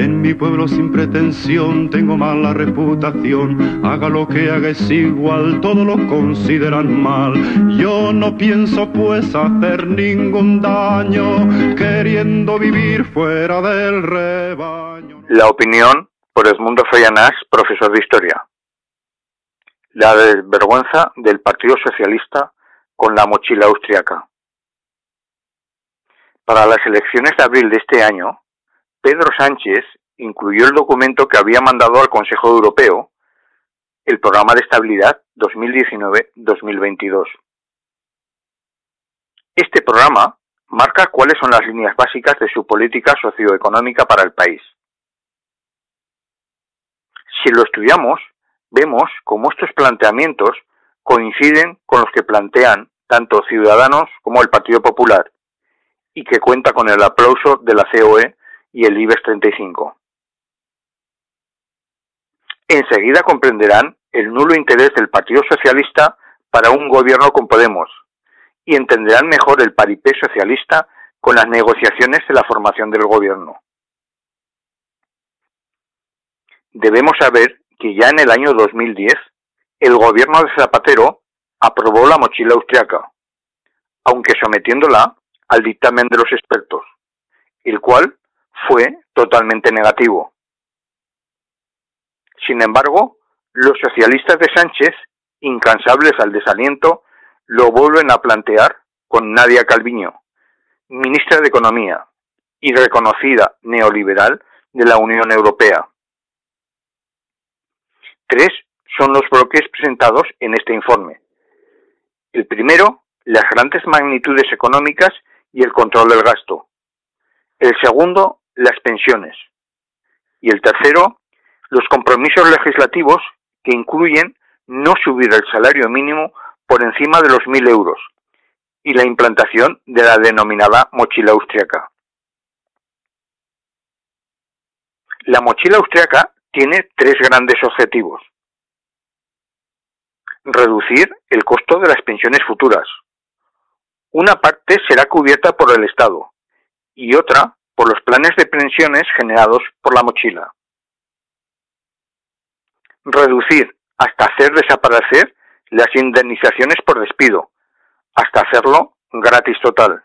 En mi pueblo sin pretensión tengo mala reputación. Haga lo que haga es igual, todos lo consideran mal. Yo no pienso pues hacer ningún daño, queriendo vivir fuera del rebaño. La opinión por Edmundo Feyanás, profesor de historia. La desvergüenza del Partido Socialista con la mochila austriaca. Para las elecciones de abril de este año, Pedro Sánchez incluyó el documento que había mandado al Consejo Europeo, el Programa de Estabilidad 2019-2022. Este programa marca cuáles son las líneas básicas de su política socioeconómica para el país. Si lo estudiamos, vemos cómo estos planteamientos coinciden con los que plantean tanto Ciudadanos como el Partido Popular y que cuenta con el aplauso de la COE y el IBEX 35. Enseguida comprenderán el nulo interés del Partido Socialista para un gobierno con Podemos y entenderán mejor el paripé socialista con las negociaciones de la formación del gobierno. Debemos saber que ya en el año 2010 el gobierno de Zapatero aprobó la mochila austriaca, aunque sometiéndola al dictamen de los expertos, el cual fue totalmente negativo. Sin embargo, los socialistas de Sánchez, incansables al desaliento, lo vuelven a plantear con Nadia Calviño, ministra de Economía y reconocida neoliberal de la Unión Europea. Tres son los bloques presentados en este informe. El primero, las grandes magnitudes económicas y el control del gasto. El segundo, las pensiones. Y el tercero, los compromisos legislativos que incluyen no subir el salario mínimo por encima de los mil euros y la implantación de la denominada mochila austriaca. La mochila austriaca tiene tres grandes objetivos. Reducir el costo de las pensiones futuras. Una parte será cubierta por el Estado y otra por los planes de pensiones generados por la mochila. Reducir hasta hacer desaparecer las indemnizaciones por despido, hasta hacerlo gratis total.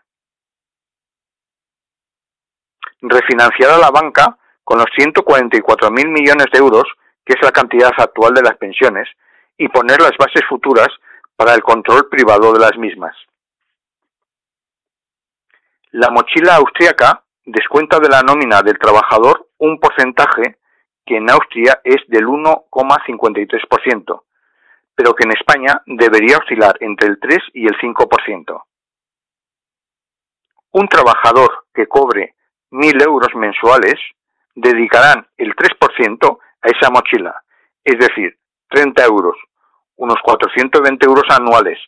Refinanciar a la banca con los 144.000 millones de euros, que es la cantidad actual de las pensiones, y poner las bases futuras para el control privado de las mismas. La mochila austríaca descuenta de la nómina del trabajador un porcentaje que en Austria es del 1,53%, pero que en España debería oscilar entre el 3 y el 5%. Un trabajador que cobre 1.000 euros mensuales dedicarán el 3% a esa mochila, es decir, 30 euros, unos 420 euros anuales,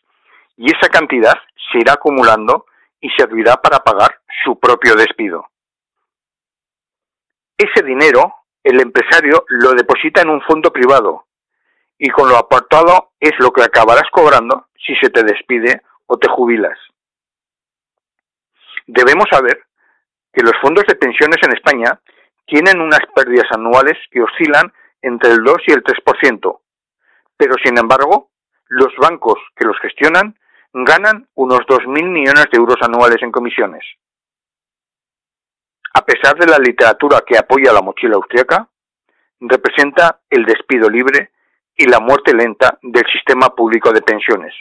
y esa cantidad se irá acumulando y servirá para pagar su propio despido. Ese dinero el empresario lo deposita en un fondo privado y con lo aportado es lo que acabarás cobrando si se te despide o te jubilas. Debemos saber que los fondos de pensiones en España tienen unas pérdidas anuales que oscilan entre el 2 y el 3%, pero sin embargo, los bancos que los gestionan ganan unos 2.000 millones de euros anuales en comisiones. A pesar de la literatura que apoya la mochila austriaca, representa el despido libre y la muerte lenta del sistema público de pensiones.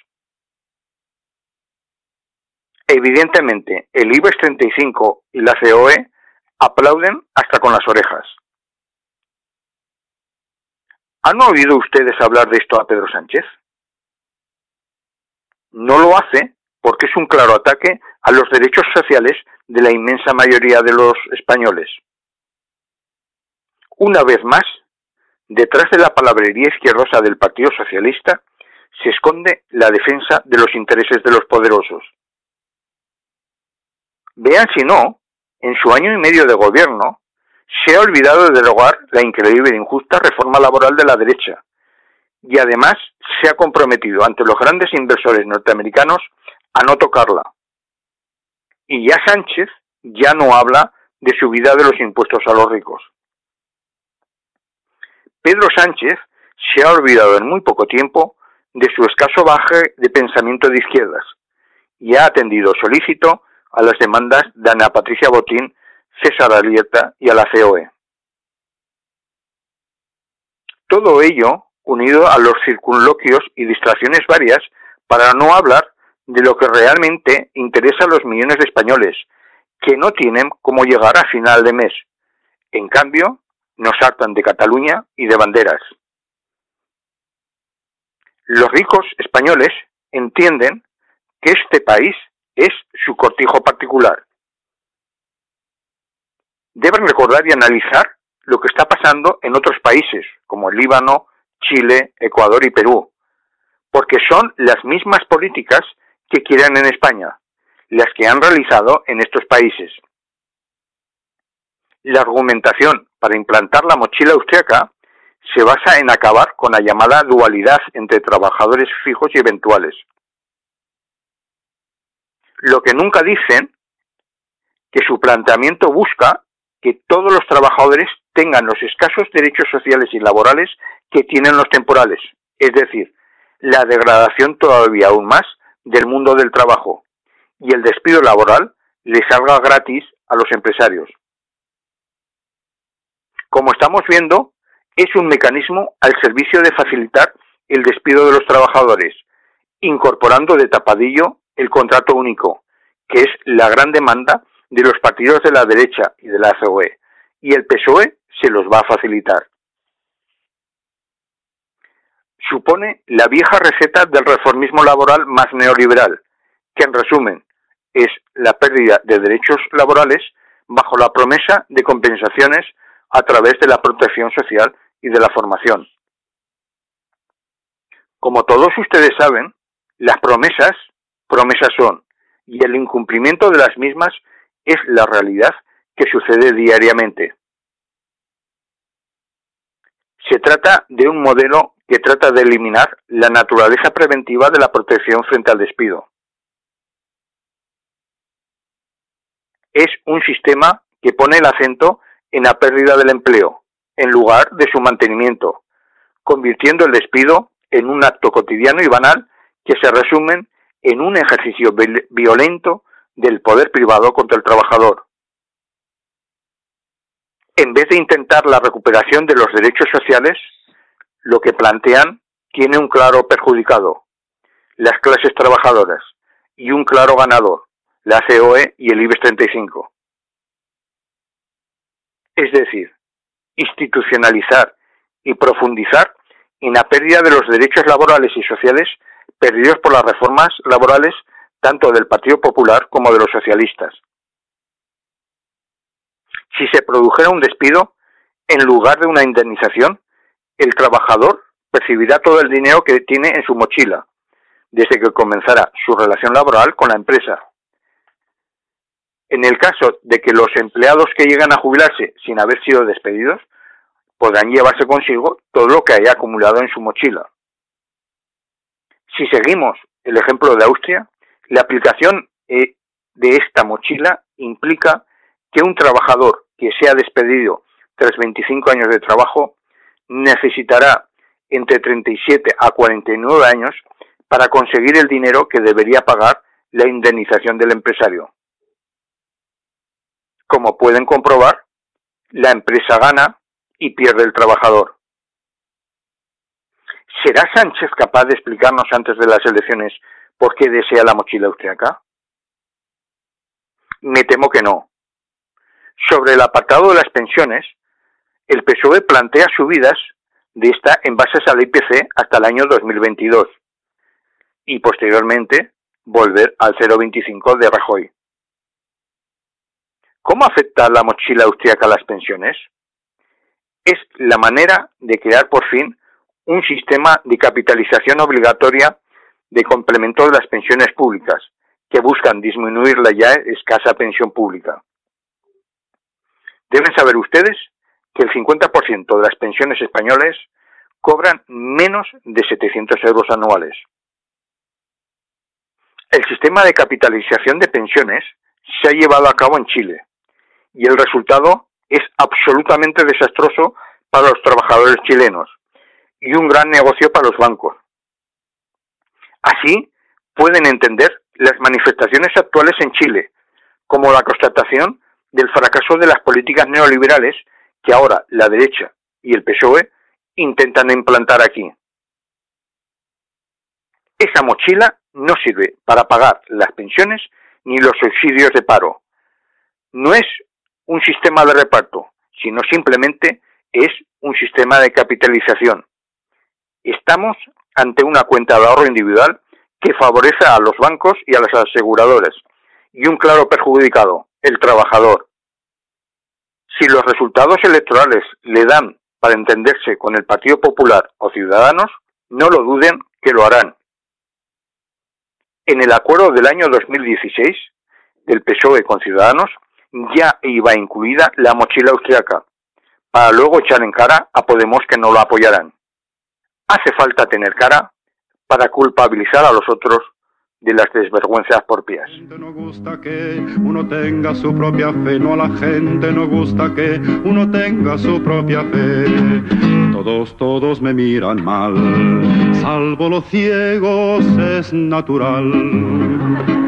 Evidentemente, el IBEX 35 y la COE aplauden hasta con las orejas. ¿Han oído ustedes hablar de esto a Pedro Sánchez? No lo hace porque es un claro ataque a los derechos sociales de la inmensa mayoría de los españoles. Una vez más, detrás de la palabrería izquierdosa del Partido Socialista se esconde la defensa de los intereses de los poderosos. Vean si no, en su año y medio de gobierno, se ha olvidado de derogar la increíble e injusta reforma laboral de la derecha, y además se ha comprometido ante los grandes inversores norteamericanos a no tocarla. Y ya Sánchez ya no habla de subida de los impuestos a los ricos. Pedro Sánchez se ha olvidado en muy poco tiempo de su escaso baje de pensamiento de izquierdas y ha atendido solícito a las demandas de Ana Patricia Botín, César Alierta y a la COE. Todo ello unido a los circunloquios y distracciones varias para no hablar de lo que realmente interesa a los millones de españoles, que no tienen cómo llegar a final de mes. En cambio, nos hartan de Cataluña y de banderas. Los ricos españoles entienden que este país es su cortijo particular. Deben recordar y analizar lo que está pasando en otros países, como el Líbano, Chile, Ecuador y Perú, porque son las mismas políticas que quieren en España, las que han realizado en estos países. La argumentación para implantar la mochila austriaca se basa en acabar con la llamada dualidad entre trabajadores fijos y eventuales. Lo que nunca dicen que su planteamiento busca que todos los trabajadores tengan los escasos derechos sociales y laborales que tienen los temporales, es decir, la degradación todavía aún más del mundo del trabajo y el despido laboral le salga gratis a los empresarios. Como estamos viendo, es un mecanismo al servicio de facilitar el despido de los trabajadores, incorporando de tapadillo el contrato único, que es la gran demanda de los partidos de la derecha y de la COE, y el PSOE se los va a facilitar supone la vieja receta del reformismo laboral más neoliberal, que en resumen es la pérdida de derechos laborales bajo la promesa de compensaciones a través de la protección social y de la formación. Como todos ustedes saben, las promesas, promesas son, y el incumplimiento de las mismas es la realidad que sucede diariamente. Se trata de un modelo que trata de eliminar la naturaleza preventiva de la protección frente al despido. Es un sistema que pone el acento en la pérdida del empleo, en lugar de su mantenimiento, convirtiendo el despido en un acto cotidiano y banal que se resumen en un ejercicio violento del poder privado contra el trabajador. En vez de intentar la recuperación de los derechos sociales, lo que plantean tiene un claro perjudicado, las clases trabajadoras, y un claro ganador, la COE y el IBEX 35. Es decir, institucionalizar y profundizar en la pérdida de los derechos laborales y sociales perdidos por las reformas laborales tanto del Partido Popular como de los socialistas. Si se produjera un despido, en lugar de una indemnización, el trabajador percibirá todo el dinero que tiene en su mochila desde que comenzara su relación laboral con la empresa. En el caso de que los empleados que llegan a jubilarse sin haber sido despedidos, podrán llevarse consigo todo lo que haya acumulado en su mochila. Si seguimos el ejemplo de Austria, la aplicación eh, de esta mochila implica que un trabajador que sea despedido tras 25 años de trabajo necesitará entre 37 a 49 años para conseguir el dinero que debería pagar la indemnización del empresario. Como pueden comprobar, la empresa gana y pierde el trabajador. ¿Será Sánchez capaz de explicarnos antes de las elecciones por qué desea la mochila austriaca? Me temo que no. Sobre el apartado de las pensiones, el PSOE plantea subidas de esta en bases al IPC hasta el año 2022 y posteriormente volver al 0,25 de Rajoy. ¿Cómo afecta la mochila austríaca a las pensiones? Es la manera de crear por fin un sistema de capitalización obligatoria de complemento de las pensiones públicas, que buscan disminuir la ya escasa pensión pública. Deben saber ustedes que el 50% de las pensiones españoles cobran menos de 700 euros anuales. El sistema de capitalización de pensiones se ha llevado a cabo en Chile y el resultado es absolutamente desastroso para los trabajadores chilenos y un gran negocio para los bancos. Así pueden entender las manifestaciones actuales en Chile como la constatación del fracaso de las políticas neoliberales que ahora la derecha y el PSOE intentan implantar aquí. Esa mochila no sirve para pagar las pensiones ni los subsidios de paro. No es un sistema de reparto, sino simplemente es un sistema de capitalización. Estamos ante una cuenta de ahorro individual que favorece a los bancos y a las aseguradoras, y un claro perjudicado, el trabajador. Si los resultados electorales le dan para entenderse con el Partido Popular o Ciudadanos, no lo duden que lo harán. En el acuerdo del año 2016 del PSOE con Ciudadanos ya iba incluida la mochila austriaca, para luego echar en cara a Podemos que no lo apoyarán. Hace falta tener cara para culpabilizar a los otros de las desvergüenzas propias. No gusta que uno tenga su propia fe, no a la gente no gusta que uno tenga su propia fe. Todos, todos me miran mal, salvo los ciegos es natural.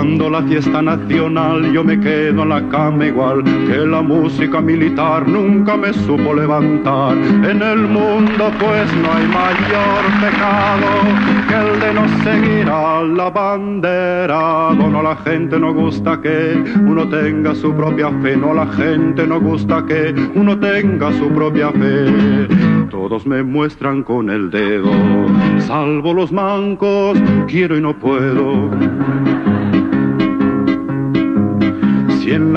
Cuando la fiesta nacional yo me quedo en la cama igual que la música militar nunca me supo levantar. En el mundo pues no hay mayor pecado que el de no seguir a la bandera. No, la gente no gusta que uno tenga su propia fe, no la gente no gusta que uno tenga su propia fe. Todos me muestran con el dedo, salvo los mancos, quiero y no puedo.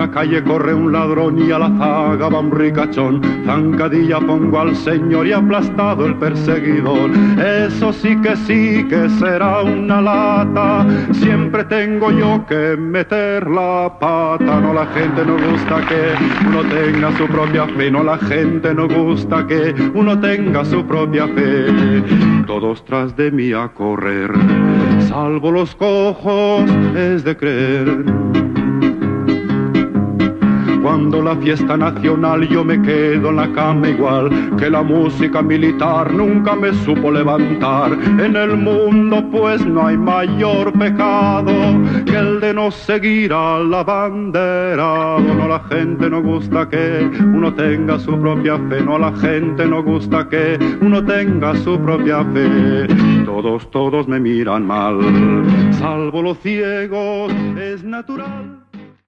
La calle corre un ladrón y a la zaga va un ricachón, zancadilla pongo al señor y aplastado el perseguidor. Eso sí que sí que será una lata, siempre tengo yo que meter la pata. No la gente no gusta que uno tenga su propia fe, no la gente no gusta que uno tenga su propia fe. Todos tras de mí a correr, salvo los cojos, es de creer. Cuando la fiesta nacional yo me quedo en la cama igual que la música militar nunca me supo levantar. En el mundo pues no hay mayor pecado que el de no seguir a la bandera. No la gente no gusta que uno tenga su propia fe, no la gente no gusta que uno tenga su propia fe. Todos, todos me miran mal, salvo los ciegos, es natural.